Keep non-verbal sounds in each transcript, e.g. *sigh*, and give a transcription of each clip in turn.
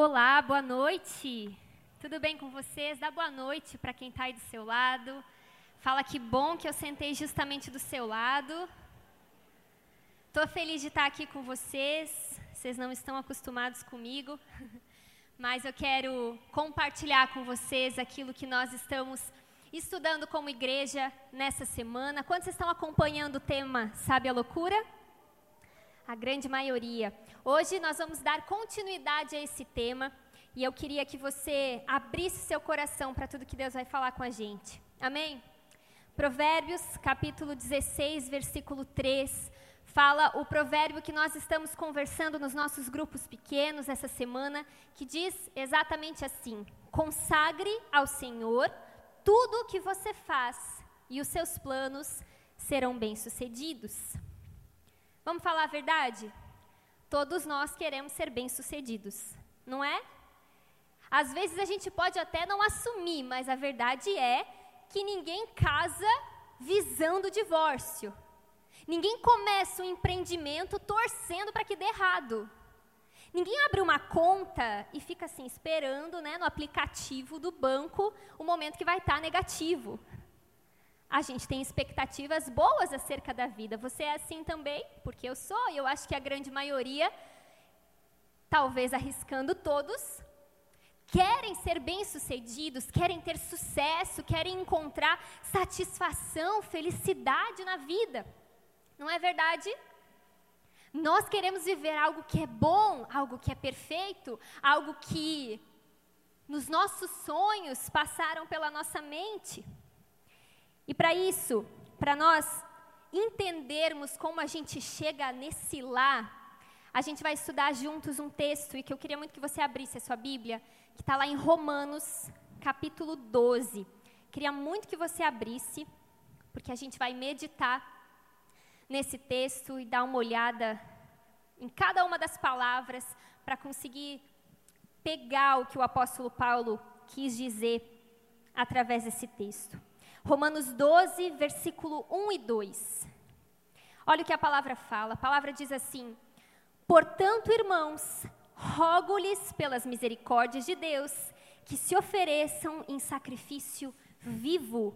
Olá, boa noite. Tudo bem com vocês? Dá boa noite para quem está aí do seu lado. Fala que bom que eu sentei justamente do seu lado. Estou feliz de estar aqui com vocês. Vocês não estão acostumados comigo, *laughs* mas eu quero compartilhar com vocês aquilo que nós estamos estudando como igreja nessa semana. Quantos estão acompanhando o tema Sabe a Loucura? A grande maioria. Hoje nós vamos dar continuidade a esse tema e eu queria que você abrisse seu coração para tudo que Deus vai falar com a gente. Amém? Provérbios, capítulo 16, versículo 3, fala o provérbio que nós estamos conversando nos nossos grupos pequenos essa semana, que diz exatamente assim: Consagre ao Senhor tudo o que você faz e os seus planos serão bem-sucedidos. Vamos falar a verdade? Todos nós queremos ser bem-sucedidos, não é? Às vezes a gente pode até não assumir, mas a verdade é que ninguém casa visando o divórcio. Ninguém começa um empreendimento torcendo para que dê errado. Ninguém abre uma conta e fica assim esperando, né, no aplicativo do banco, o momento que vai estar tá negativo. A gente tem expectativas boas acerca da vida. Você é assim também? Porque eu sou, e eu acho que a grande maioria, talvez arriscando todos, querem ser bem-sucedidos, querem ter sucesso, querem encontrar satisfação, felicidade na vida. Não é verdade? Nós queremos viver algo que é bom, algo que é perfeito, algo que nos nossos sonhos passaram pela nossa mente. E para isso, para nós entendermos como a gente chega nesse lá, a gente vai estudar juntos um texto e que eu queria muito que você abrisse a sua Bíblia, que está lá em Romanos, capítulo 12. Queria muito que você abrisse, porque a gente vai meditar nesse texto e dar uma olhada em cada uma das palavras para conseguir pegar o que o apóstolo Paulo quis dizer através desse texto. Romanos 12, versículo 1 e 2. Olha o que a palavra fala. A palavra diz assim: Portanto, irmãos, rogo-lhes pelas misericórdias de Deus que se ofereçam em sacrifício vivo,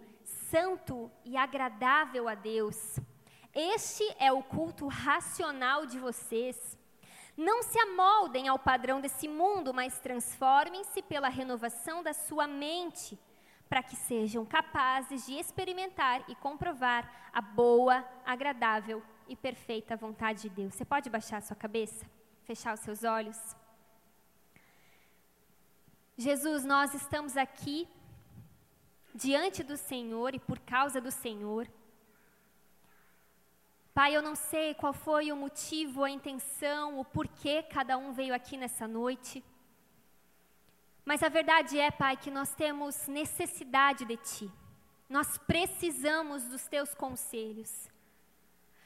santo e agradável a Deus. Este é o culto racional de vocês. Não se amoldem ao padrão desse mundo, mas transformem-se pela renovação da sua mente para que sejam capazes de experimentar e comprovar a boa, agradável e perfeita vontade de Deus. Você pode baixar a sua cabeça? Fechar os seus olhos? Jesus, nós estamos aqui diante do Senhor e por causa do Senhor. Pai, eu não sei qual foi o motivo, a intenção, o porquê cada um veio aqui nessa noite. Mas a verdade é, Pai, que nós temos necessidade de Ti. Nós precisamos dos Teus conselhos.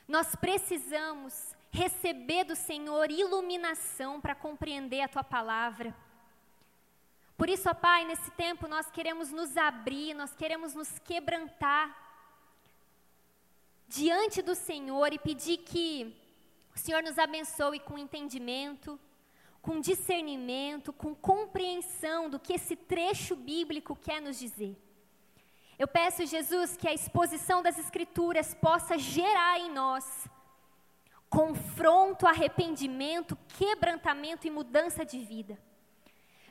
Nós precisamos receber do Senhor iluminação para compreender a Tua palavra. Por isso, ó Pai, nesse tempo nós queremos nos abrir, nós queremos nos quebrantar diante do Senhor e pedir que o Senhor nos abençoe com entendimento, com discernimento, com compreensão do que esse trecho bíblico quer nos dizer. Eu peço, Jesus, que a exposição das Escrituras possa gerar em nós confronto, arrependimento, quebrantamento e mudança de vida.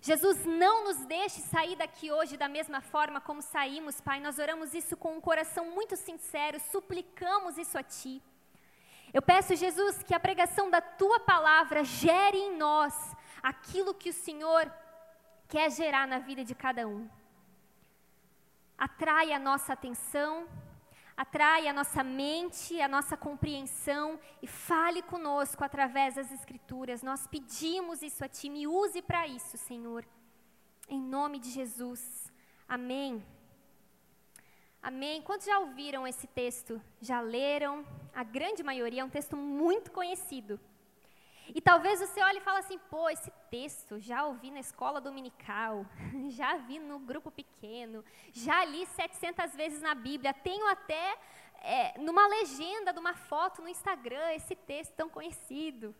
Jesus, não nos deixe sair daqui hoje da mesma forma como saímos, Pai. Nós oramos isso com um coração muito sincero, suplicamos isso a Ti. Eu peço, Jesus, que a pregação da tua palavra gere em nós aquilo que o Senhor quer gerar na vida de cada um. Atrai a nossa atenção, atrai a nossa mente, a nossa compreensão e fale conosco através das Escrituras. Nós pedimos isso a Ti, me use para isso, Senhor. Em nome de Jesus. Amém. Amém. Quantos já ouviram esse texto? Já leram? A grande maioria é um texto muito conhecido. E talvez você olhe e fale assim: pô, esse texto já ouvi na escola dominical, *laughs* já vi no grupo pequeno, já li 700 vezes na Bíblia, tenho até é, numa legenda de uma foto no Instagram esse texto tão conhecido.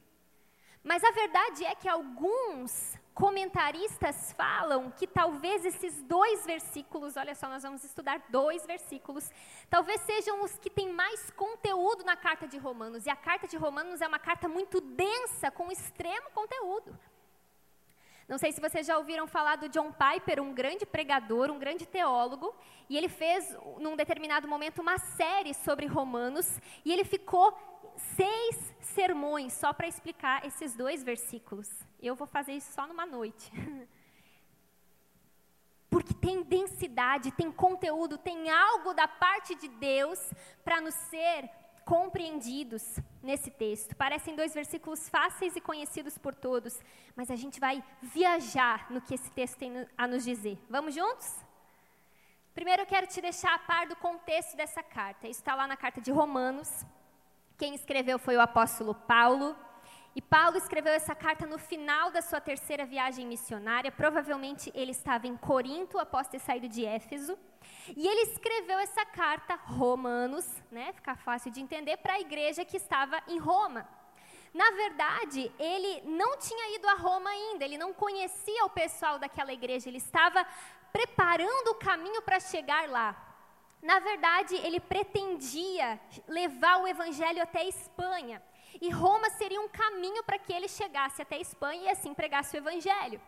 Mas a verdade é que alguns comentaristas falam que talvez esses dois versículos, olha só, nós vamos estudar dois versículos, talvez sejam os que têm mais conteúdo na carta de Romanos. E a carta de Romanos é uma carta muito densa, com extremo conteúdo. Não sei se vocês já ouviram falar do John Piper, um grande pregador, um grande teólogo, e ele fez, num determinado momento, uma série sobre Romanos, e ele ficou seis sermões só para explicar esses dois versículos. Eu vou fazer isso só numa noite. *laughs* Porque tem densidade, tem conteúdo, tem algo da parte de Deus para nos ser compreendidos nesse texto. Parecem dois versículos fáceis e conhecidos por todos, mas a gente vai viajar no que esse texto tem a nos dizer. Vamos juntos? Primeiro eu quero te deixar a par do contexto dessa carta. Isso está lá na carta de Romanos. Quem escreveu foi o apóstolo Paulo. E Paulo escreveu essa carta no final da sua terceira viagem missionária. Provavelmente ele estava em Corinto após ter saído de Éfeso. E ele escreveu essa carta, Romanos, né, ficar fácil de entender, para a igreja que estava em Roma. Na verdade, ele não tinha ido a Roma ainda, ele não conhecia o pessoal daquela igreja, ele estava preparando o caminho para chegar lá. Na verdade, ele pretendia levar o evangelho até a Espanha. E Roma seria um caminho para que ele chegasse até a Espanha e assim pregasse o evangelho.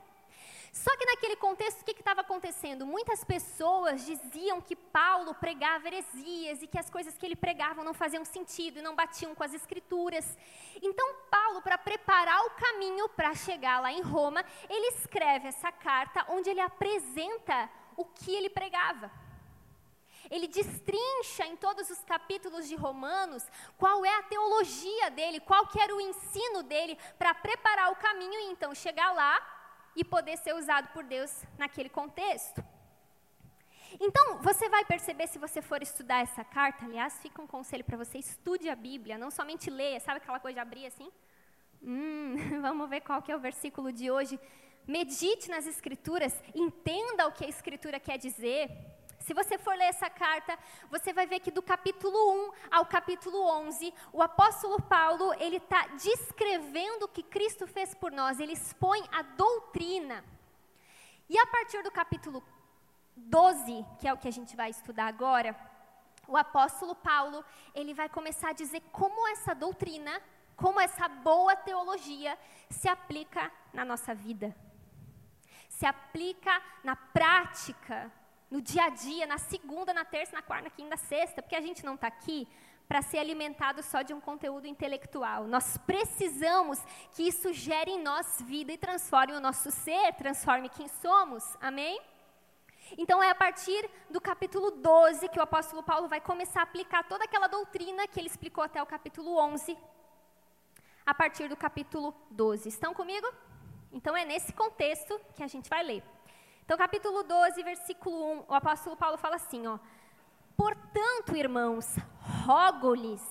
Só que naquele contexto, o que estava acontecendo? Muitas pessoas diziam que Paulo pregava heresias e que as coisas que ele pregava não faziam sentido e não batiam com as escrituras. Então, Paulo, para preparar o caminho para chegar lá em Roma, ele escreve essa carta onde ele apresenta o que ele pregava. Ele destrincha em todos os capítulos de Romanos qual é a teologia dele, qual que era o ensino dele para preparar o caminho e então chegar lá e poder ser usado por Deus naquele contexto. Então, você vai perceber se você for estudar essa carta, aliás, fica um conselho para você, estude a Bíblia, não somente leia, sabe aquela coisa de abrir assim? Hum, *laughs* vamos ver qual que é o versículo de hoje. Medite nas escrituras, entenda o que a escritura quer dizer. Se você for ler essa carta, você vai ver que do capítulo 1 ao capítulo 11, o apóstolo Paulo, ele está descrevendo o que Cristo fez por nós, ele expõe a doutrina. E a partir do capítulo 12, que é o que a gente vai estudar agora, o apóstolo Paulo, ele vai começar a dizer como essa doutrina, como essa boa teologia se aplica na nossa vida. Se aplica na prática no dia a dia, na segunda, na terça, na quarta, na quinta, na sexta, porque a gente não está aqui para ser alimentado só de um conteúdo intelectual. Nós precisamos que isso gere em nós vida e transforme o nosso ser, transforme quem somos. Amém? Então é a partir do capítulo 12 que o apóstolo Paulo vai começar a aplicar toda aquela doutrina que ele explicou até o capítulo 11, a partir do capítulo 12. Estão comigo? Então é nesse contexto que a gente vai ler. Então, capítulo 12, versículo 1, o apóstolo Paulo fala assim, ó: Portanto, irmãos, rogo-lhes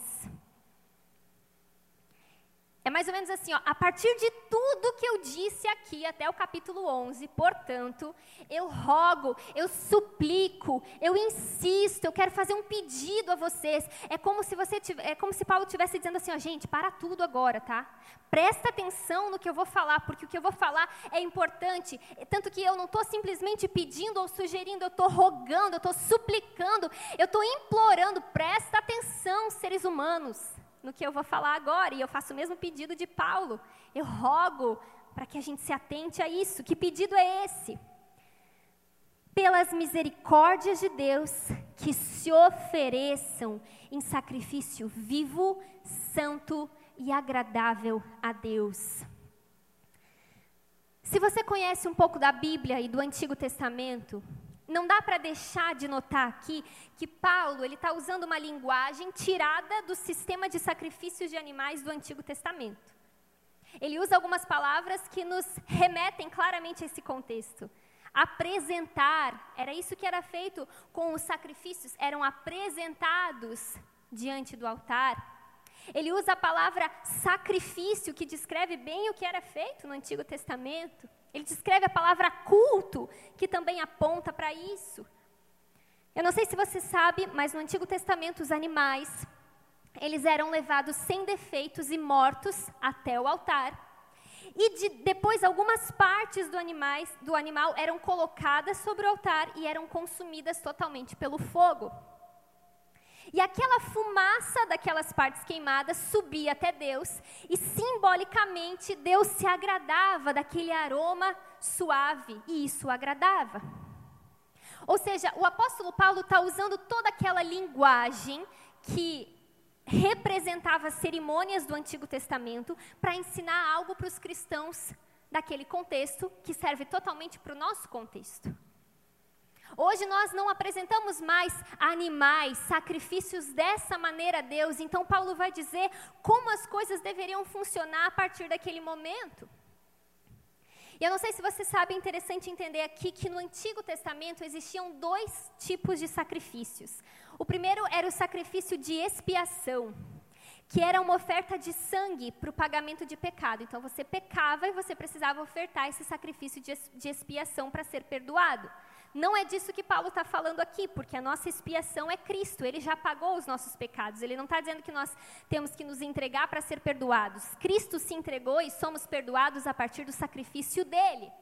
é mais ou menos assim, ó, a partir de tudo que eu disse aqui até o capítulo 11, portanto, eu rogo, eu suplico, eu insisto, eu quero fazer um pedido a vocês. É como se você é como se Paulo estivesse dizendo assim, ó, gente, para tudo agora, tá? Presta atenção no que eu vou falar, porque o que eu vou falar é importante. Tanto que eu não estou simplesmente pedindo ou sugerindo, eu estou rogando, eu estou suplicando, eu estou implorando. Presta atenção, seres humanos no que eu vou falar agora, e eu faço o mesmo pedido de Paulo. Eu rogo para que a gente se atente a isso. Que pedido é esse? Pelas misericórdias de Deus, que se ofereçam em sacrifício vivo, santo e agradável a Deus. Se você conhece um pouco da Bíblia e do Antigo Testamento, não dá para deixar de notar aqui que Paulo ele está usando uma linguagem tirada do sistema de sacrifícios de animais do Antigo Testamento. Ele usa algumas palavras que nos remetem claramente a esse contexto. Apresentar, era isso que era feito com os sacrifícios, eram apresentados diante do altar. Ele usa a palavra sacrifício, que descreve bem o que era feito no Antigo Testamento. Ele descreve a palavra culto, que também aponta para isso. Eu não sei se você sabe, mas no Antigo Testamento os animais, eles eram levados sem defeitos e mortos até o altar. E de, depois algumas partes do, animais, do animal eram colocadas sobre o altar e eram consumidas totalmente pelo fogo. E aquela fumaça daquelas partes queimadas subia até Deus, e simbolicamente Deus se agradava daquele aroma suave, e isso o agradava. Ou seja, o apóstolo Paulo está usando toda aquela linguagem que representava cerimônias do Antigo Testamento para ensinar algo para os cristãos daquele contexto que serve totalmente para o nosso contexto. Hoje nós não apresentamos mais animais, sacrifícios dessa maneira a Deus. Então Paulo vai dizer como as coisas deveriam funcionar a partir daquele momento. E eu não sei se você sabe, é interessante entender aqui que no Antigo Testamento existiam dois tipos de sacrifícios. O primeiro era o sacrifício de expiação, que era uma oferta de sangue para o pagamento de pecado. Então você pecava e você precisava ofertar esse sacrifício de expiação para ser perdoado. Não é disso que Paulo está falando aqui, porque a nossa expiação é Cristo, ele já pagou os nossos pecados. Ele não está dizendo que nós temos que nos entregar para ser perdoados. Cristo se entregou e somos perdoados a partir do sacrifício dele.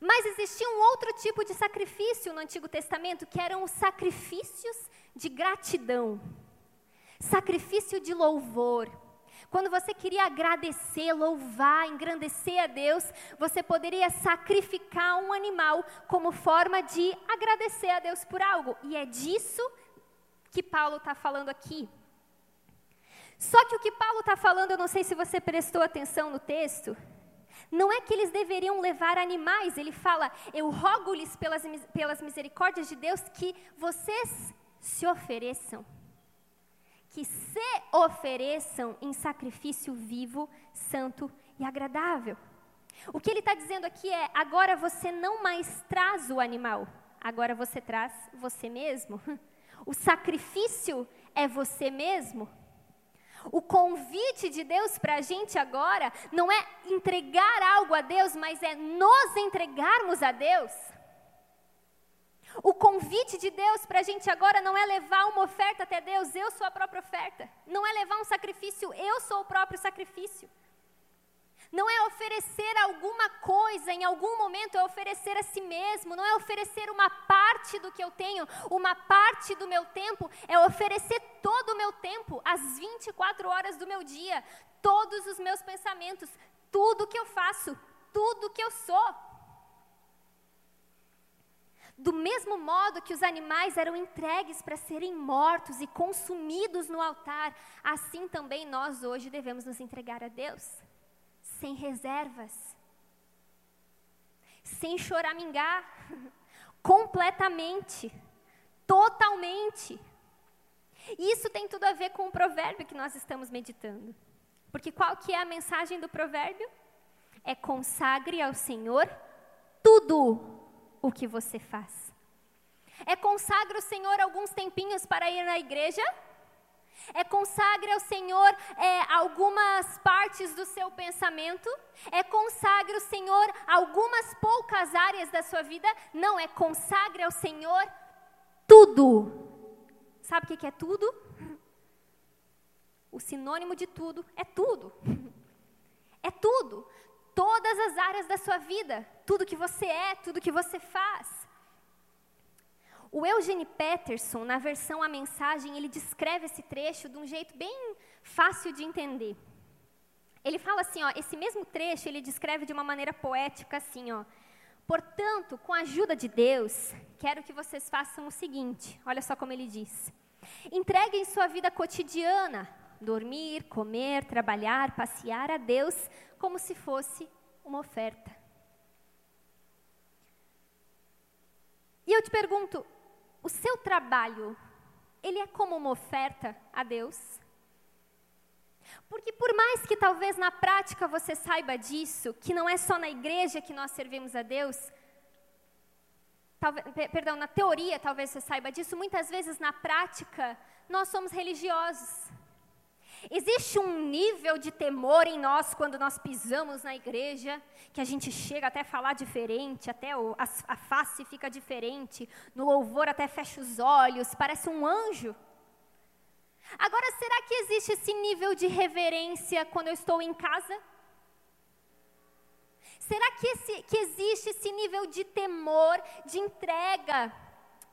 Mas existia um outro tipo de sacrifício no Antigo Testamento, que eram os sacrifícios de gratidão, sacrifício de louvor. Quando você queria agradecer, louvar, engrandecer a Deus, você poderia sacrificar um animal como forma de agradecer a Deus por algo. E é disso que Paulo está falando aqui. Só que o que Paulo está falando, eu não sei se você prestou atenção no texto, não é que eles deveriam levar animais, ele fala: Eu rogo-lhes pelas, pelas misericórdias de Deus que vocês se ofereçam que se ofereçam em sacrifício vivo, santo e agradável. O que ele está dizendo aqui é: agora você não mais traz o animal, agora você traz você mesmo. *laughs* O sacrifício é você mesmo. O convite de Deus para a gente agora não é entregar algo a Deus, mas é nos entregarmos a Deus. O convite de Deus para a gente agora não é levar uma oferta até Deus, eu sou a própria oferta. Não é levar um sacrifício, eu sou o próprio sacrifício. Não é oferecer alguma coisa, em algum momento é oferecer a si mesmo, não é oferecer uma parte do que eu tenho, uma parte do meu tempo, é oferecer todo o meu tempo, as 24 horas do meu dia, todos os meus pensamentos, tudo que eu faço, tudo que eu sou. Do mesmo modo que os animais eram entregues para serem mortos e consumidos no altar, assim também nós hoje devemos nos entregar a Deus, sem reservas, sem choramingar, *laughs* completamente, totalmente. Isso tem tudo a ver com o provérbio que nós estamos meditando. Porque qual que é a mensagem do provérbio? É consagre ao Senhor tudo o que você faz. É consagre o Senhor alguns tempinhos para ir na igreja? É consagre ao Senhor é, algumas partes do seu pensamento? É consagre ao Senhor algumas poucas áreas da sua vida? Não, é consagre ao Senhor tudo. Sabe o que é tudo? O sinônimo de tudo é tudo. *laughs* É tudo todas as áreas da sua vida, tudo que você é, tudo que você faz. O Eugene Peterson, na versão A Mensagem, ele descreve esse trecho de um jeito bem fácil de entender. Ele fala assim, ó, esse mesmo trecho ele descreve de uma maneira poética assim, ó. Portanto, com a ajuda de Deus, quero que vocês façam o seguinte, olha só como ele diz. Entreguem sua vida cotidiana, dormir, comer, trabalhar, passear a Deus como se fosse uma oferta. E eu te pergunto, o seu trabalho, ele é como uma oferta a Deus? Porque por mais que talvez na prática você saiba disso, que não é só na igreja que nós servimos a Deus, talvez, perdão, na teoria talvez você saiba disso, muitas vezes na prática nós somos religiosos. Existe um nível de temor em nós quando nós pisamos na igreja, que a gente chega até a falar diferente, até a, a face fica diferente, no louvor até fecha os olhos, parece um anjo. Agora, será que existe esse nível de reverência quando eu estou em casa? Será que, esse, que existe esse nível de temor, de entrega?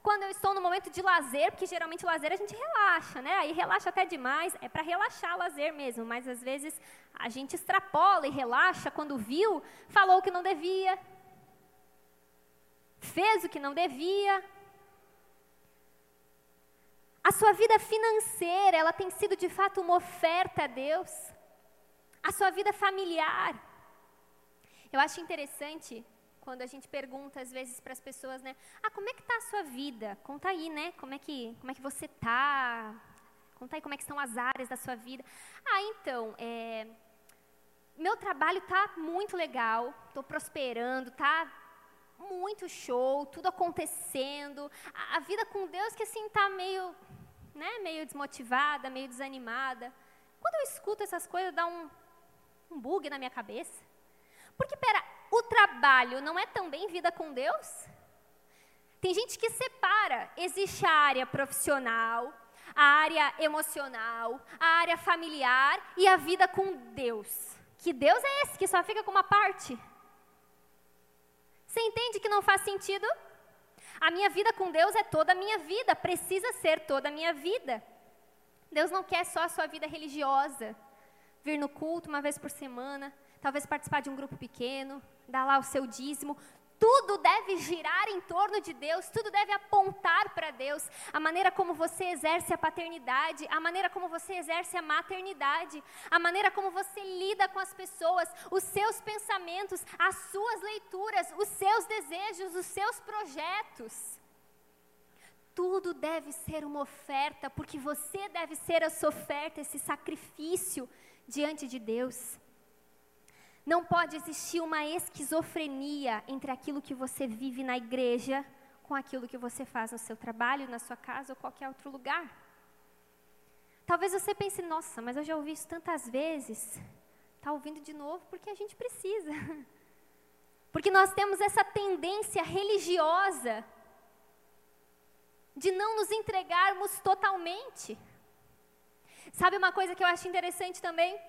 Quando eu estou no momento de lazer, porque geralmente lazer a gente relaxa, né? Aí relaxa até demais, é para relaxar lazer mesmo, mas às vezes a gente extrapola e relaxa quando viu, falou o que não devia, fez o que não devia. A sua vida financeira, ela tem sido de fato uma oferta a Deus. A sua vida familiar. Eu acho interessante quando a gente pergunta às vezes para as pessoas, né? Ah, como é que está a sua vida? Conta aí, né? Como é que, como é que você está? Conta aí como é que estão as áreas da sua vida. Ah, então, é, meu trabalho está muito legal, estou prosperando, está muito show, tudo acontecendo. A, a, vida com Deus que assim está meio, né, meio desmotivada, meio desanimada. Quando eu escuto essas coisas, dá um, um bug na minha cabeça. Porque, pera, o trabalho não é também vida com Deus? Tem gente que separa. Existe a área profissional, a área emocional, a área familiar e a vida com Deus. Que Deus é esse que só fica com uma parte? Você entende que não faz sentido? A minha vida com Deus é toda a minha vida, precisa ser toda a minha vida. Deus não quer só a sua vida religiosa, vir no culto uma vez por semana, talvez participar de um grupo pequeno, dar lá o seu dízimo. Tudo deve girar em torno de Deus, tudo deve apontar para Deus. A maneira como você exerce a paternidade, a maneira como você exerce a maternidade, a maneira como você lida com as pessoas, os seus pensamentos, as suas leituras, os seus desejos, os seus projetos. Tudo deve ser uma oferta, porque você deve ser essa oferta, esse sacrifício diante de Deus. Não pode existir uma esquizofrenia entre aquilo que você vive na igreja com aquilo que você faz no seu trabalho, na sua casa ou qualquer outro lugar. Talvez você pense, nossa, mas eu já ouvi isso tantas vezes. Está ouvindo de novo porque a gente precisa. *laughs* Porque nós temos essa tendência religiosa de não nos entregarmos totalmente. Sabe uma coisa que eu acho interessante também?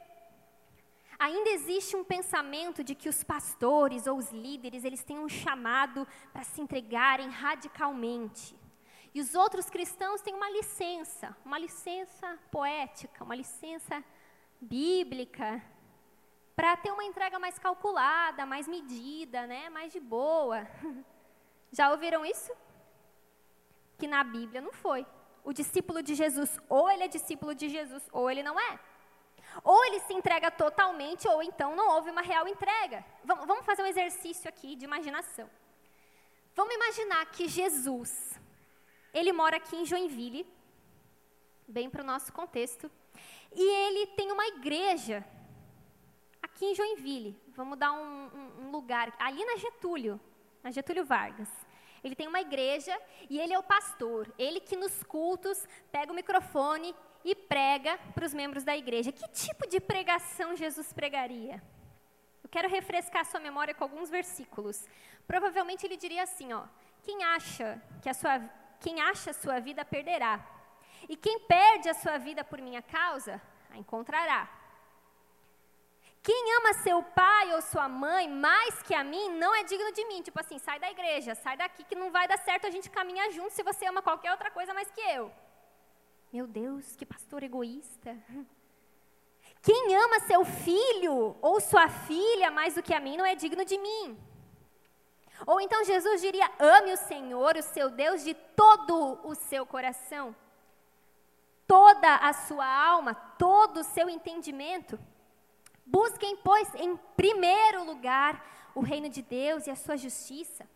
Ainda existe um pensamento de que os pastores ou os líderes, eles têm um chamado para se entregarem radicalmente. E os outros cristãos têm uma licença, uma licença poética, uma licença bíblica, para ter uma entrega mais calculada, mais medida, né, mais de boa. *laughs* Já ouviram isso? Que na Bíblia não foi. O discípulo de Jesus, ou ele é discípulo de Jesus, ou ele não é. Ou ele se entrega totalmente, ou então não houve uma real entrega. Vamos fazer um exercício aqui de imaginação. Vamos imaginar que Jesus, ele mora aqui em Joinville, bem para o nosso contexto, e ele tem uma igreja aqui em Joinville. Vamos dar um, um, um lugar, ali na Getúlio, na Getúlio Vargas. Ele tem uma igreja e ele é o pastor. Ele que nos cultos pega o microfone e prega para os membros da igreja. Que tipo de pregação Jesus pregaria? Eu quero refrescar sua memória com alguns versículos. Provavelmente ele diria assim, ó: Quem acha que a sua quem acha a sua vida perderá, e quem perde a sua vida por minha causa, a encontrará. Quem ama seu pai ou sua mãe mais que a mim não é digno de mim. Tipo assim, sai da igreja, sai daqui que não vai dar certo a gente caminhar junto se você ama qualquer outra coisa mais que eu. Meu Deus, que pastor egoísta. Quem ama seu filho ou sua filha mais do que a mim não é digno de mim. Ou então Jesus diria: ame o Senhor, o seu Deus, de todo o seu coração, toda a sua alma, todo o seu entendimento. Busquem, pois, em primeiro lugar o reino de Deus e a sua justiça.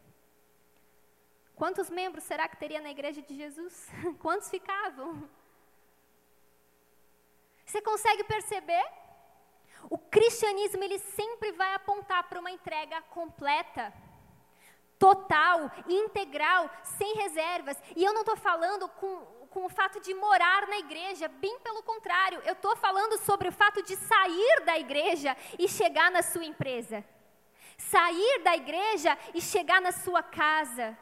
Quantos membros será que teria na igreja de Jesus? *laughs* Quantos ficavam? Você consegue perceber? O cristianismo ele sempre vai apontar para uma entrega completa, total, integral, sem reservas. E eu não estou falando com, com o fato de morar na igreja, bem pelo contrário, eu estou falando sobre o fato de sair da igreja e chegar na sua empresa. Sair da igreja e chegar na sua casa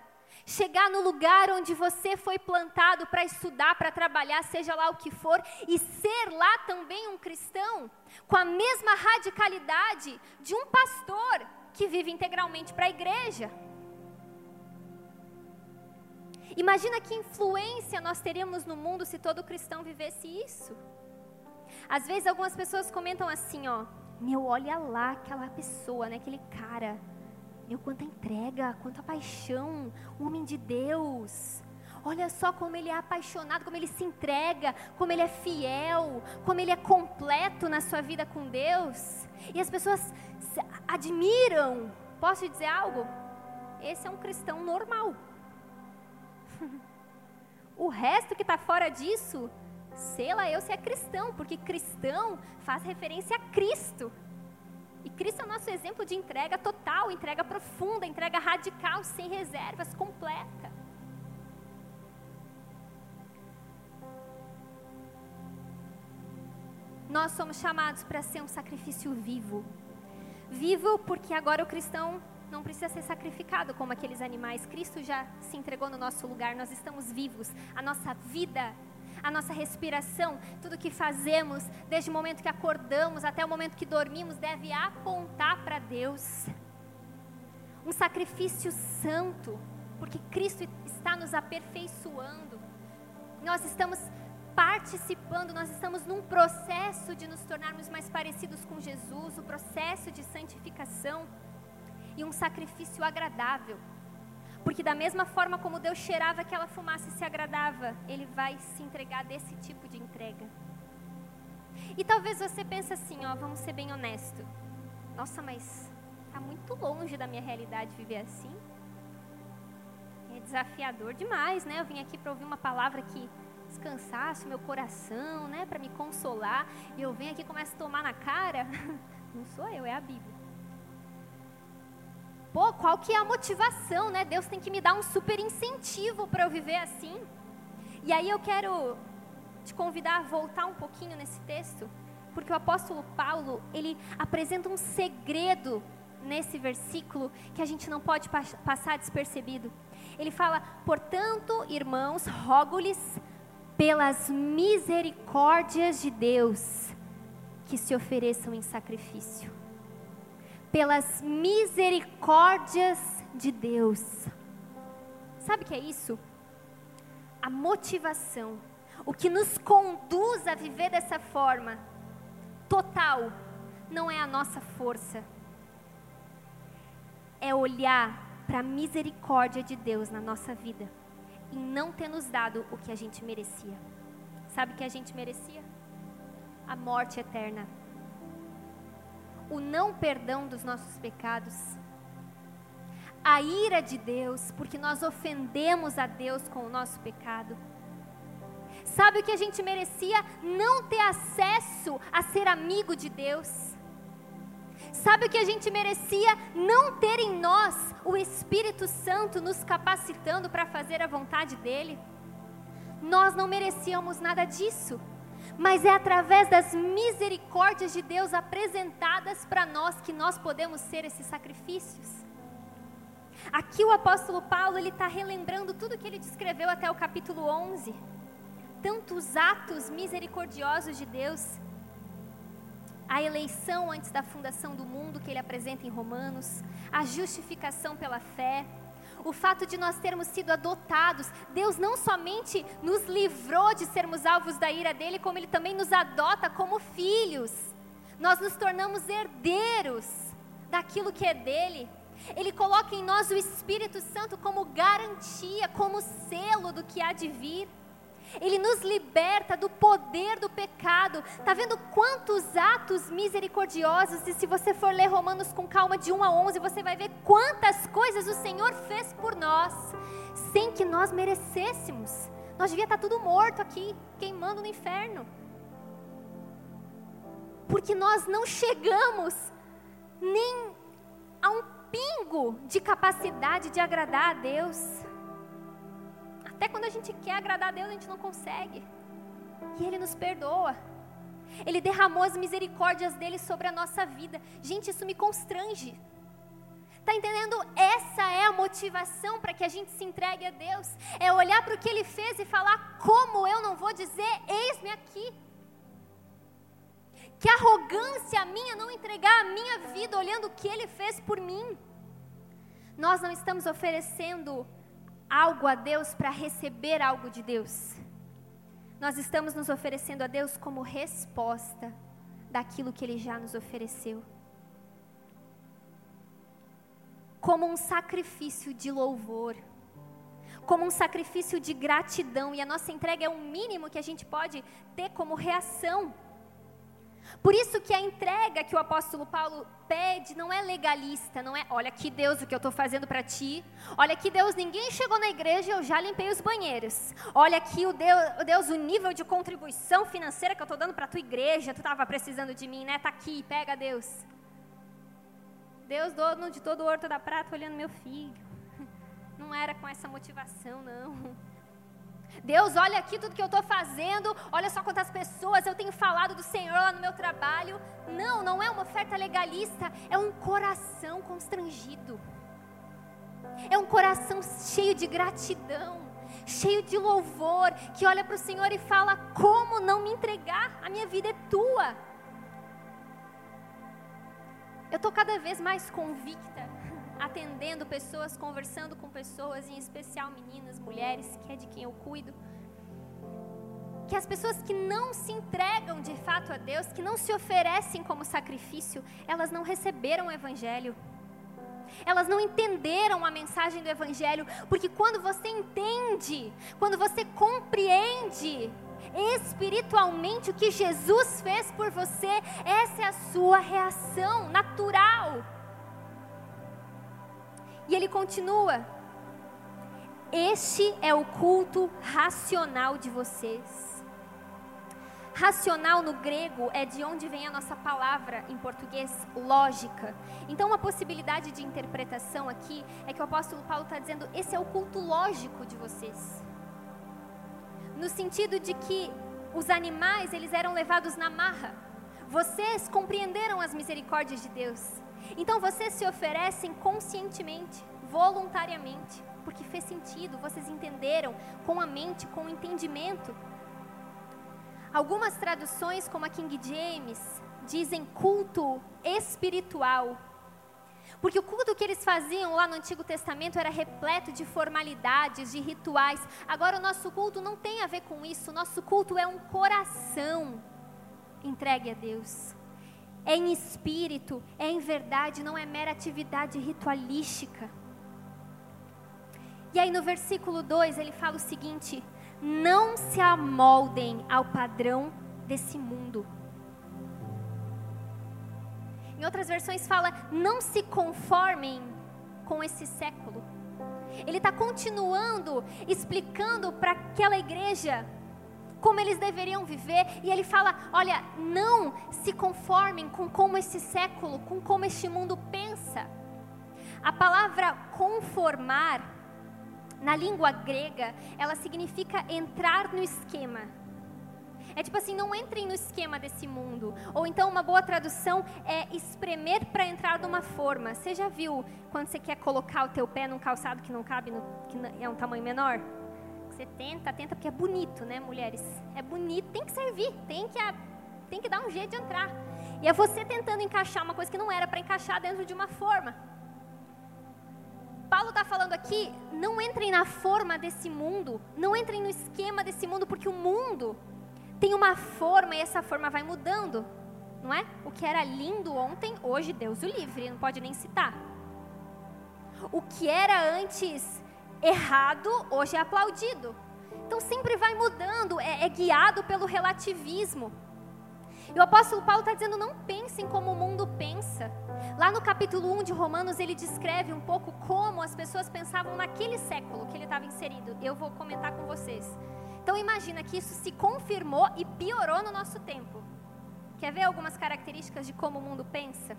chegar no lugar onde você foi plantado para estudar, para trabalhar, seja lá o que for, e ser lá também um cristão, com a mesma radicalidade de um pastor que vive integralmente para a igreja. Imagina que influência nós teríamos no mundo se todo cristão vivesse isso. Às vezes algumas pessoas comentam assim, ó, meu, olha lá aquela pessoa, né, aquele cara. Meu, quanta entrega, quanta paixão, homem de Deus. Olha só como ele é apaixonado, como ele se entrega, como ele é fiel, como ele é completo na sua vida com Deus. E as pessoas admiram. Posso te dizer algo? Esse é um cristão normal. *laughs* o resto que está fora disso, sei lá eu se é cristão, porque cristão faz referência a Cristo. E Cristo é o nosso exemplo de entrega total, entrega profunda, entrega radical, sem reservas, completa. Nós somos chamados para ser um sacrifício vivo. Vivo porque agora o cristão não precisa ser sacrificado como aqueles animais. Cristo já se entregou no nosso lugar, nós estamos vivos. A nossa vida, a nossa respiração, tudo que fazemos, desde o momento que acordamos até o momento que dormimos, deve apontar para Deus. Um sacrifício santo, porque Cristo está nos aperfeiçoando. Nós estamos participando, nós estamos num processo de nos tornarmos mais parecidos com Jesus, o processo de santificação e um sacrifício agradável. Porque da mesma forma como Deus cheirava aquela fumaça e se agradava, Ele vai se entregar desse tipo de entrega. E talvez você pense assim, ó, vamos ser bem honesto. Nossa, mas está muito longe da minha realidade viver assim. É desafiador demais, né? Eu vim aqui para ouvir uma palavra que descansasse o meu coração, né, para me consolar, e eu venho aqui e começo a tomar na cara. *laughs* Não sou eu, é a Bíblia pô, qual que é a motivação, né? Deus tem que me dar um super incentivo para eu viver assim. E aí eu quero te convidar a voltar um pouquinho nesse texto, porque o apóstolo Paulo, ele apresenta um segredo nesse versículo que a gente não pode passar despercebido. Ele fala: "Portanto, irmãos, rogo-lhes pelas misericórdias de Deus que se ofereçam em sacrifício pelas misericórdias de Deus. Sabe o que é isso? A motivação, o que nos conduz a viver dessa forma total, não é a nossa força, é olhar para a misericórdia de Deus na nossa vida e não ter nos dado o que a gente merecia. Sabe o que a gente merecia? A morte eterna o não perdão dos nossos pecados, a ira de Deus, porque nós ofendemos a Deus com o nosso pecado. Sabe o que a gente merecia? Não ter acesso a ser amigo de Deus. Sabe o que a gente merecia? Não ter em nós o Espírito Santo nos capacitando para fazer a vontade dEle. Nós não merecíamos nada disso mas é através das misericórdias de Deus apresentadas para nós que nós podemos ser esses sacrifícios. Aqui o apóstolo Paulo ele está relembrando tudo que ele descreveu até o capítulo 11, tantos atos misericordiosos de Deus, a eleição antes da fundação do mundo que ele apresenta em Romanos, a justificação pela fé, o fato de nós termos sido adotados. Deus não somente nos livrou de sermos alvos da ira dele, como ele também nos adota como filhos. Nós nos tornamos herdeiros daquilo que é dele. Ele coloca em nós o Espírito Santo como garantia, como selo do que há de vir. Ele nos liberta do poder do pecado. Tá vendo quantos atos misericordiosos? E se você for ler Romanos com calma de 1 a 11, você vai ver quantas coisas o Senhor fez por nós, sem que nós merecêssemos. Nós devia estar tá tudo morto aqui, queimando no inferno. Porque nós não chegamos nem a um pingo de capacidade de agradar a Deus. Até quando a gente quer agradar a Deus, a gente não consegue. E Ele nos perdoa. Ele derramou as misericórdias dele sobre a nossa vida. Gente, isso me constrange. Está entendendo? Essa é a motivação para que a gente se entregue a Deus. É olhar para o que Ele fez e falar: como eu não vou dizer, eis-me aqui. Que arrogância minha não entregar a minha vida olhando o que Ele fez por mim. Nós não estamos oferecendo algo a Deus para receber algo de Deus. Nós estamos nos oferecendo a Deus como resposta daquilo que Ele já nos ofereceu. Como um sacrifício de louvor, como um sacrifício de gratidão, e a nossa entrega é o mínimo que a gente pode ter como reação por isso que a entrega que o apóstolo Paulo pede não é legalista, não é, olha aqui Deus o que eu estou fazendo para ti, olha aqui Deus, ninguém chegou na igreja e eu já limpei os banheiros, olha aqui o Deus, o, Deus, o nível de contribuição financeira que eu estou dando para a tua igreja, tu estava precisando de mim, né, tá aqui, pega Deus. Deus, dono de todo o ouro, toda prata, olhando meu filho, *laughs* não era com essa motivação não. Deus, olha aqui tudo que eu estou fazendo, olha só quantas pessoas eu tenho falado do Senhor lá no meu trabalho. Não, não é uma oferta legalista, é um coração constrangido. É um coração cheio de gratidão, cheio de louvor, que olha para o Senhor e fala: Como não me entregar? A minha vida é tua. Eu estou cada vez mais convicta atendendo pessoas, conversando com pessoas, em especial meninas, mulheres, que é de quem eu cuido. Que as pessoas que não se entregam de fato a Deus, que não se oferecem como sacrifício, elas não receberam o Evangelho. Elas não entenderam a mensagem do Evangelho, porque quando você entende, quando você compreende espiritualmente o que Jesus fez por você, essa é a sua reação natural. E ele continua: Este é o culto racional de vocês. Racional no grego é de onde vem a nossa palavra em português, lógica. Então, uma possibilidade de interpretação aqui é que o apóstolo Paulo está dizendo: esse é o culto lógico de vocês. No sentido de que os animais eles eram levados na marra. Vocês compreenderam as misericórdias de Deus. Então vocês se oferecem conscientemente, voluntariamente, porque fez sentido, vocês entenderam com a mente, com o entendimento. Algumas traduções, como a King James, dizem culto espiritual. Porque o culto que eles faziam lá no Antigo Testamento era repleto de formalidades, de rituais. Agora o nosso culto não tem a ver com isso. O nosso culto é um coração entregue a Deus é em espírito, é em verdade, não é mera atividade ritualística. E aí no versículo 2 ele fala o seguinte: não se amoldem ao padrão desse mundo. Em outras versões fala: não se conformem com esse século. Ele está continuando explicando para aquela igreja como eles deveriam viver, e ele fala: olha, não se conformem com como esse século, com como este mundo pensa. A palavra conformar, na língua grega, ela significa entrar no esquema. É tipo assim, não entrem no esquema desse mundo. Ou então uma boa tradução é espremer para entrar numa forma. Você já viu quando você quer colocar o teu pé num calçado que não cabe, no, que é um tamanho menor? Você tenta, tenta, porque é bonito, né, mulheres? É bonito, tem que servir, tem que, tem que dar um jeito de entrar. E é você tentando encaixar uma coisa que não era para encaixar dentro de uma forma. Paulo está falando aqui: não entrem na forma desse mundo, não entrem no esquema desse mundo, porque o mundo tem uma forma e essa forma vai mudando, não é? O que era lindo ontem, hoje Deus o livre, não pode nem citar. O que era antes errado hoje é aplaudido. Então sempre vai mudando, é, é guiado pelo relativismo. E o apóstolo Paulo está dizendo: não pensem como o mundo pensa. Lá no capítulo 1 de Romanos, ele descreve um pouco como as pessoas pensavam naquele século que ele estava inserido. Eu vou comentar com vocês. Então imagina que isso se confirmou e piorou no nosso tempo. Quer ver algumas características de como o mundo pensa?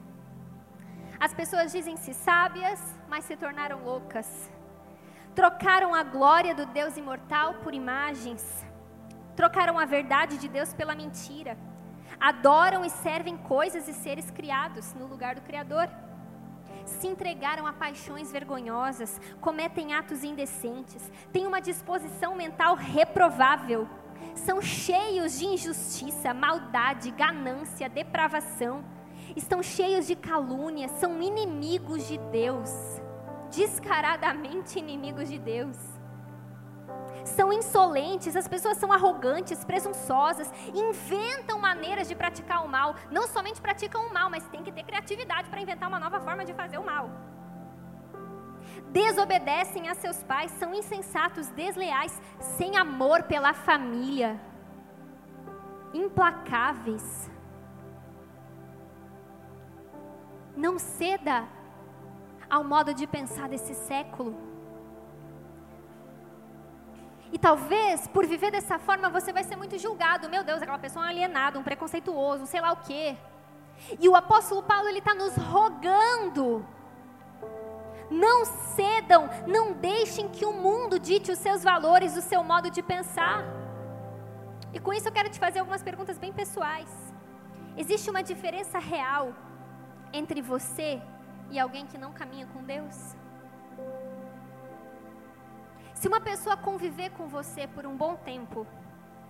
As pessoas dizem-se sábias, mas se tornaram loucas. Trocaram a glória do Deus imortal por imagens. Trocaram a verdade de Deus pela mentira. Adoram e servem coisas e seres criados no lugar do Criador. Se entregaram a paixões vergonhosas, cometem atos indecentes, têm uma disposição mental reprovável, são cheios de injustiça, maldade, ganância, depravação. Estão cheios de calúnia, são inimigos de Deus, descaradamente inimigos de Deus. São insolentes, as pessoas são arrogantes, presunçosas, inventam maneiras de praticar o mal. Não somente praticam o mal, mas tem que ter criatividade para inventar uma nova forma de fazer o mal desobedecem a seus pais, são insensatos, desleais, sem amor pela família, implacáveis. Não ceda ao modo de pensar desse século. E talvez, por viver dessa forma, você vai ser muito julgado. Meu Deus, aquela pessoa é um alienado, um preconceituoso, sei lá o quê. E o apóstolo Paulo, ele está nos rogando não cedam, não deixem que o mundo dite os seus valores, o seu modo de pensar. E com isso eu quero te fazer algumas perguntas bem pessoais. Existe uma diferença real entre você e alguém que não caminha com Deus? Se uma pessoa conviver com você por um bom tempo,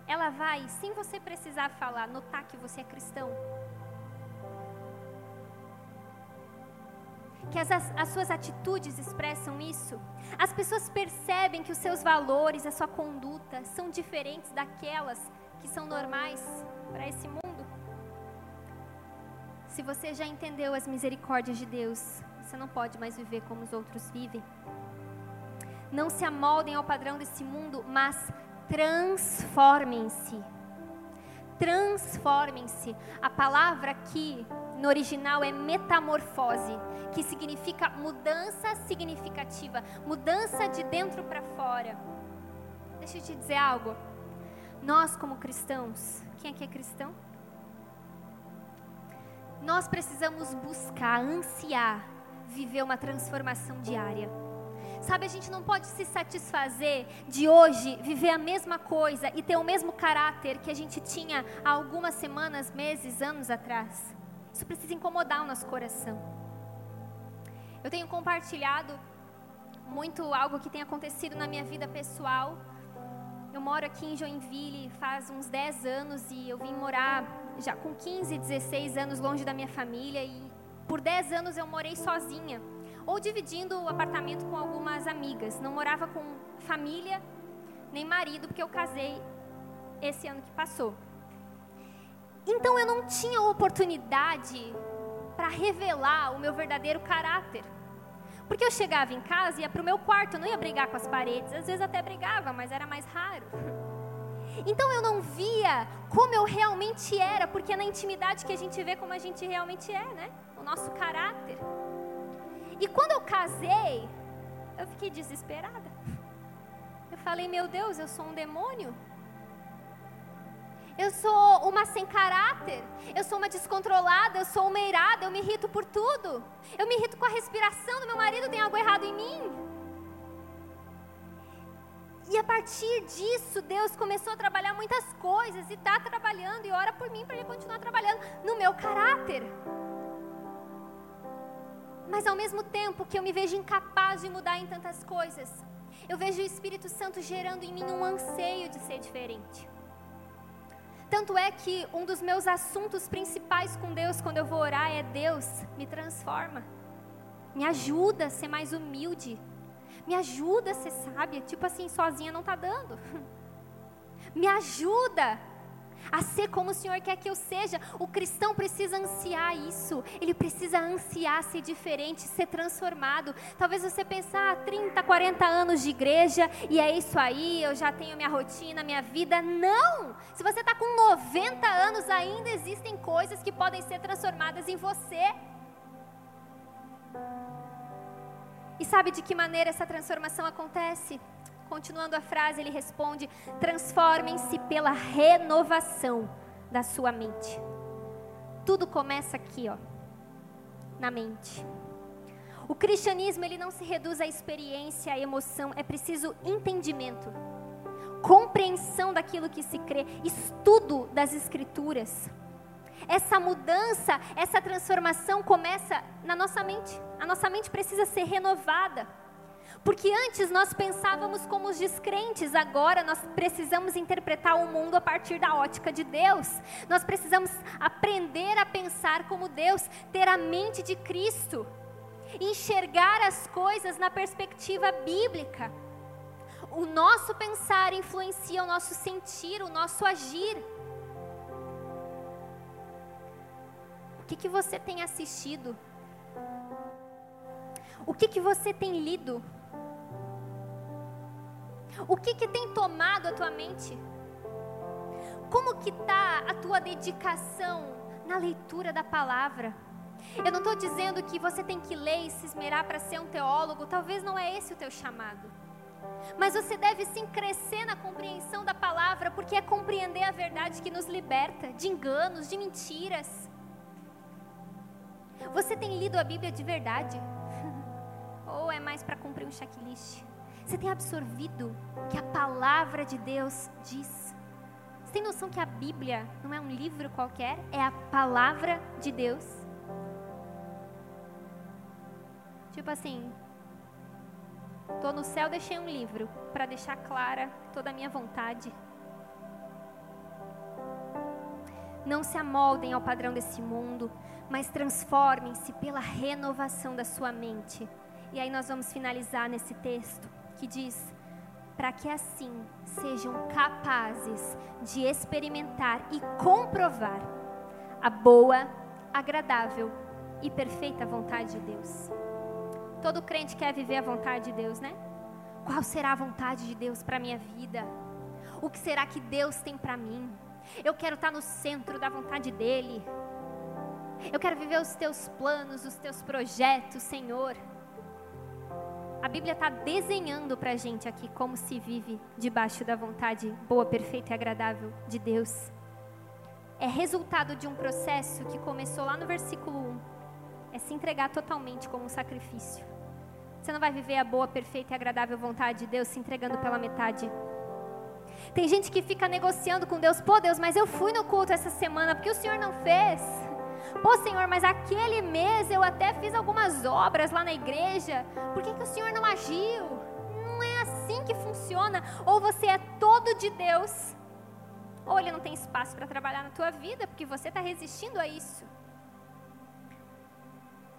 ela vai, sem você precisar falar, notar que você é cristão? que as, as suas atitudes expressam isso? As pessoas percebem que os seus valores, a sua conduta são diferentes daquelas que são normais para esse mundo? Se você já entendeu as misericórdias de Deus, você não pode mais viver como os outros vivem. Não se amoldem ao padrão desse mundo, mas transformem-se. Transformem-se. A palavra aqui no original é metamorfose, que significa mudança significativa, mudança de dentro para fora. Deixa eu te dizer algo. Nós, como cristãos, quem aqui é cristão? Nós precisamos buscar, ansiar, viver uma transformação diária. Sabe, a gente não pode se satisfazer de hoje viver a mesma coisa e ter o mesmo caráter que a gente tinha há algumas semanas, meses, anos atrás. Isso precisa incomodar o nosso coração. Eu tenho compartilhado muito algo que tem acontecido na minha vida pessoal. Eu moro aqui em Joinville faz uns 10 anos e eu vim morar já com 15, 16 anos longe da minha família e por 10 anos eu morei sozinha ou dividindo o apartamento com algumas amigas. Não morava com família nem marido porque eu casei esse ano que passou. Então eu não tinha oportunidade para revelar o meu verdadeiro caráter. Porque eu chegava em casa, ia para o meu quarto, eu não ia brigar com as paredes. Às vezes até brigava, mas era mais raro. *laughs* Então eu não via como eu realmente era, porque é na intimidade que a gente vê como a gente realmente é, né? O nosso caráter. E quando eu casei, eu fiquei desesperada. Eu falei, meu Deus, eu sou um demônio? Eu sou uma sem caráter. Eu sou uma descontrolada. Eu sou uma irada. Eu me irrito por tudo. Eu me irrito com a respiração do meu marido. Tem algo errado em mim. A partir disso, Deus começou a trabalhar muitas coisas e está trabalhando e ora por mim para Ele continuar trabalhando no meu caráter. Mas ao mesmo tempo que eu me vejo incapaz de mudar em tantas coisas, eu vejo o Espírito Santo gerando em mim um anseio de ser diferente. Tanto é que um dos meus assuntos principais com Deus quando eu vou orar é: Deus, me transforma. Me ajuda a ser mais humilde. Me ajuda a ser sábia. Tipo assim, sozinha não está dando. *laughs* Me ajuda a ser como o Senhor quer que eu seja. O cristão precisa ansiar isso. Ele precisa ansiar ser diferente, ser transformado. Talvez você pense, ah, 30, 40 anos de igreja e é isso aí, eu já tenho minha rotina, minha vida. Não! Se você está com 90 anos, ainda existem coisas que podem ser transformadas em você. E sabe de que maneira essa transformação acontece? Continuando a frase, ele responde: transformem-se pela renovação da sua mente. Tudo começa aqui, ó, na mente. O cristianismo ele não se reduz à experiência, à emoção, é preciso entendimento, compreensão daquilo que se crê, estudo das escrituras. Essa mudança, essa transformação começa na nossa mente. A nossa mente precisa ser renovada. Porque antes nós pensávamos como os descrentes, agora nós precisamos interpretar o mundo a partir da ótica de Deus. Nós precisamos aprender a pensar como Deus, ter a mente de Cristo, enxergar as coisas na perspectiva bíblica. O nosso pensar influencia o nosso sentir, o nosso agir. Que, que você tem assistido? O que, que você tem lido? O que, que tem tomado a tua mente? Como que está a tua dedicação na leitura da palavra? Eu não estou dizendo que você tem que ler e se esmerar para ser um teólogo, talvez não é esse o teu chamado. Mas você deve sim crescer na compreensão da palavra, porque é compreender a verdade que nos liberta de enganos, de mentiras. Você tem lido a Bíblia de verdade? *laughs* Ou é mais para cumprir um checklist? Você tem absorvido o que a palavra de Deus diz? Você tem noção que a Bíblia não é um livro qualquer, é a palavra de Deus? Tipo assim, tô no céu, deixei um livro para deixar clara toda a minha vontade. Não se amoldem ao padrão desse mundo, mas transformem-se pela renovação da sua mente. E aí nós vamos finalizar nesse texto que diz: para que assim sejam capazes de experimentar e comprovar a boa, agradável e perfeita vontade de Deus. Todo crente quer viver a vontade de Deus, né? Qual será a vontade de Deus para minha vida? O que será que Deus tem para mim? Eu quero estar no centro da vontade dele. Eu quero viver os teus planos, os teus projetos, Senhor. A Bíblia está desenhando para a gente aqui como se vive debaixo da vontade boa, perfeita e agradável de Deus. É resultado de um processo que começou lá no versículo 1. É se entregar totalmente como um sacrifício. Você não vai viver a boa, perfeita e agradável vontade de Deus se entregando pela metade. Tem gente que fica negociando com Deus, pô Deus, mas eu fui no culto essa semana porque o Senhor não fez. Pô, Senhor, mas aquele mês eu até fiz algumas obras lá na igreja. Por que, que o Senhor não agiu? Não é assim que funciona. Ou você é todo de Deus, ou Ele não tem espaço para trabalhar na tua vida, porque você está resistindo a isso.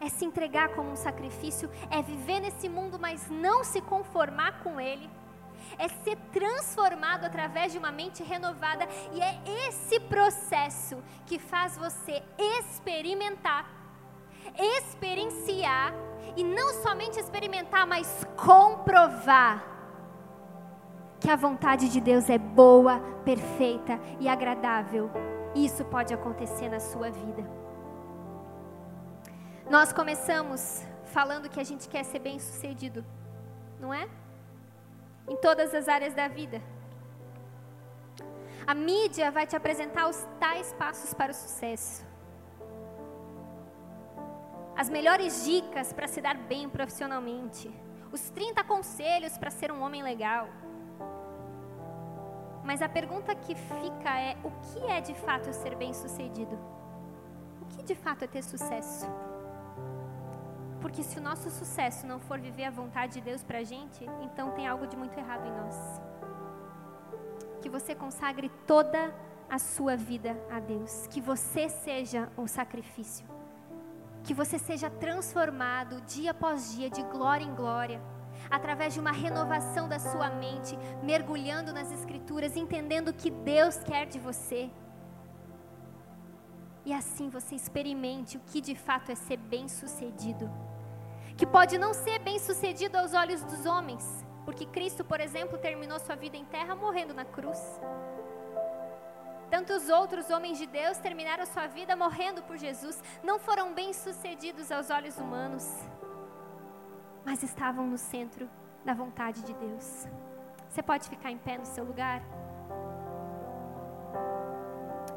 É se entregar como um sacrifício, é viver nesse mundo, mas não se conformar com Ele é ser transformado através de uma mente renovada, e é esse processo que faz você experimentar, experienciar, e não somente experimentar, mas comprovar que a vontade de Deus é boa, perfeita e agradável. Isso pode acontecer na sua vida. Nós começamos falando que a gente quer ser bem-sucedido, não é? Em todas as áreas da vida. A mídia vai te apresentar os tais passos para o sucesso. As melhores dicas para se dar bem profissionalmente. Os 30 conselhos para ser um homem legal. Mas a pergunta que fica é: o que é de fato ser bem-sucedido? O que de fato é ter sucesso? Porque se o nosso sucesso não for viver a vontade de Deus para a gente, então tem algo de muito errado em nós. Que você consagre toda a sua vida a Deus. Que você seja um sacrifício. Que você seja transformado dia após dia, de glória em glória através de uma renovação da sua mente, mergulhando nas Escrituras, entendendo o que Deus quer de você. E assim você experimente o que de fato é ser bem-sucedido que pode não ser bem sucedido aos olhos dos homens, porque Cristo, por exemplo, terminou sua vida em terra morrendo na cruz. Tantos outros homens de Deus terminaram sua vida morrendo por Jesus, não foram bem sucedidos aos olhos humanos, mas estavam no centro da vontade de Deus. Você pode ficar em pé no seu lugar?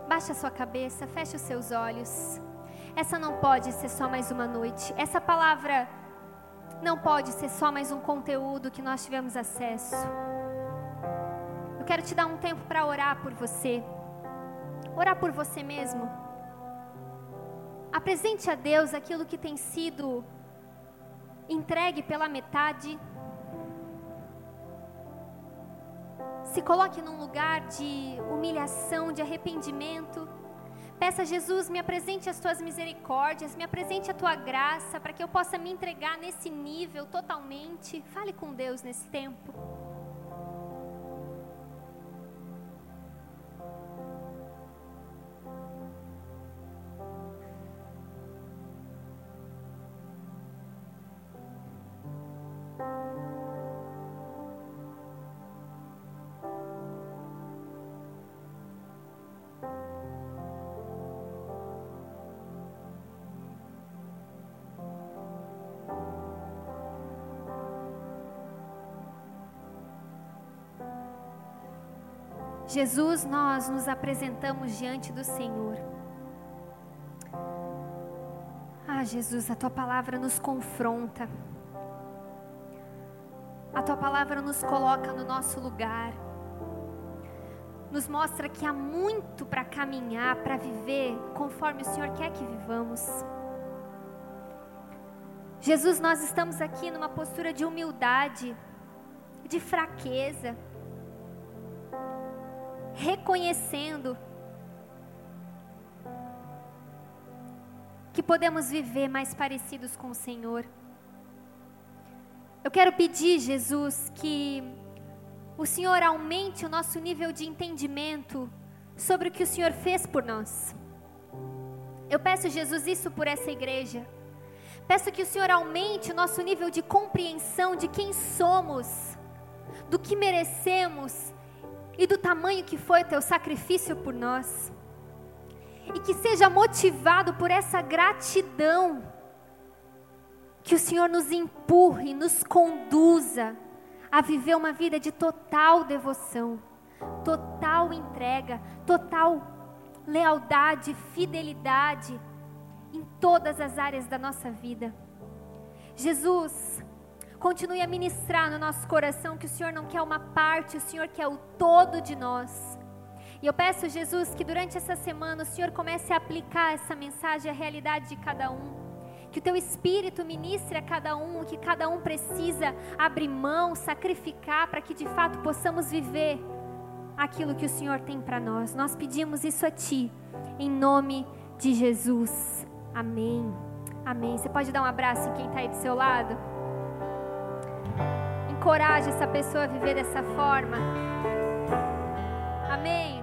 Baixe a sua cabeça, feche os seus olhos. Essa não pode ser só mais uma noite. Essa palavra não pode ser só mais um conteúdo que nós tivemos acesso. Eu quero te dar um tempo para orar por você, orar por você mesmo. Apresente a Deus aquilo que tem sido entregue pela metade. Se coloque num lugar de humilhação, de arrependimento. Peça Jesus, me apresente as tuas misericórdias, me apresente a tua graça, para que eu possa me entregar nesse nível totalmente. Fale com Deus nesse tempo. Jesus, nós nos apresentamos diante do Senhor. Ah, Jesus, a tua palavra nos confronta. A tua palavra nos coloca no nosso lugar. Nos mostra que há muito para caminhar, para viver conforme o Senhor quer que vivamos. Jesus, nós estamos aqui numa postura de humildade, de fraqueza reconhecendo que podemos viver mais parecidos com o Senhor. Eu quero pedir, Jesus, que o Senhor aumente o nosso nível de entendimento sobre o que o Senhor fez por nós. Eu peço, Jesus, isso por essa igreja. Peço que o Senhor aumente o nosso nível de compreensão de quem somos, do que merecemos e do tamanho que foi o teu sacrifício por nós. E que seja motivado por essa gratidão, que o Senhor nos empurre, nos conduza a viver uma vida de total devoção, total entrega, total lealdade, fidelidade em todas as áreas da nossa vida. Jesus, Continue a ministrar no nosso coração que o Senhor não quer uma parte, o Senhor quer o todo de nós. E eu peço, Jesus, que durante essa semana o Senhor comece a aplicar essa mensagem à realidade de cada um. Que o teu espírito ministre a cada um que cada um precisa abrir mão, sacrificar, para que de fato possamos viver aquilo que o Senhor tem para nós. Nós pedimos isso a Ti, em nome de Jesus. Amém. Amém. Você pode dar um abraço em quem está aí do seu lado? encoraje essa pessoa a viver dessa forma. Amém.